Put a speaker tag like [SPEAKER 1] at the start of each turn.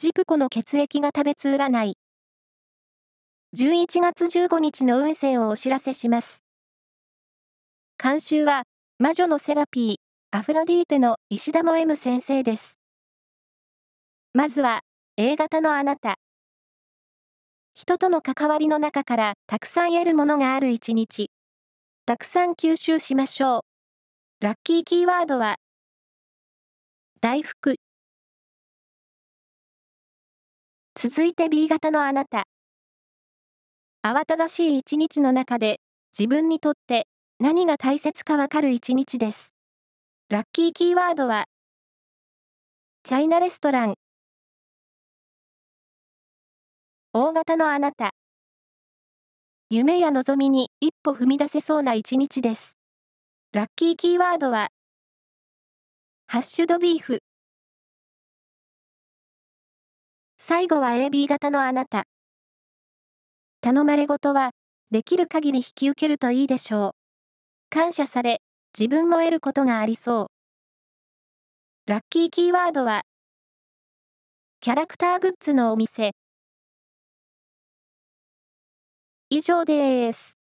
[SPEAKER 1] ジプコの血液が食べつ占い。11月15日の運勢をお知らせします。監修は、魔女のセラピー、アフロディーテの石田も M 先生です。まずは、A 型のあなた。人との関わりの中からたくさん得るものがある一日。たくさん吸収しましょう。ラッキーキーワードは、大福。続いて B 型のあなた。慌ただしい一日の中で、自分にとって何が大切かわかる一日です。ラッキーキーワードは、チャイナレストラン。大型のあなた。夢や望みに一歩踏み出せそうな一日です。ラッキーキーワードは、ハッシュドビーフ。最後は AB 型のあなた。頼まれごとは、できる限り引き受けるといいでしょう。感謝され、自分も得ることがありそう。ラッキーキーワードは、キャラクターグッズのお店。以上です。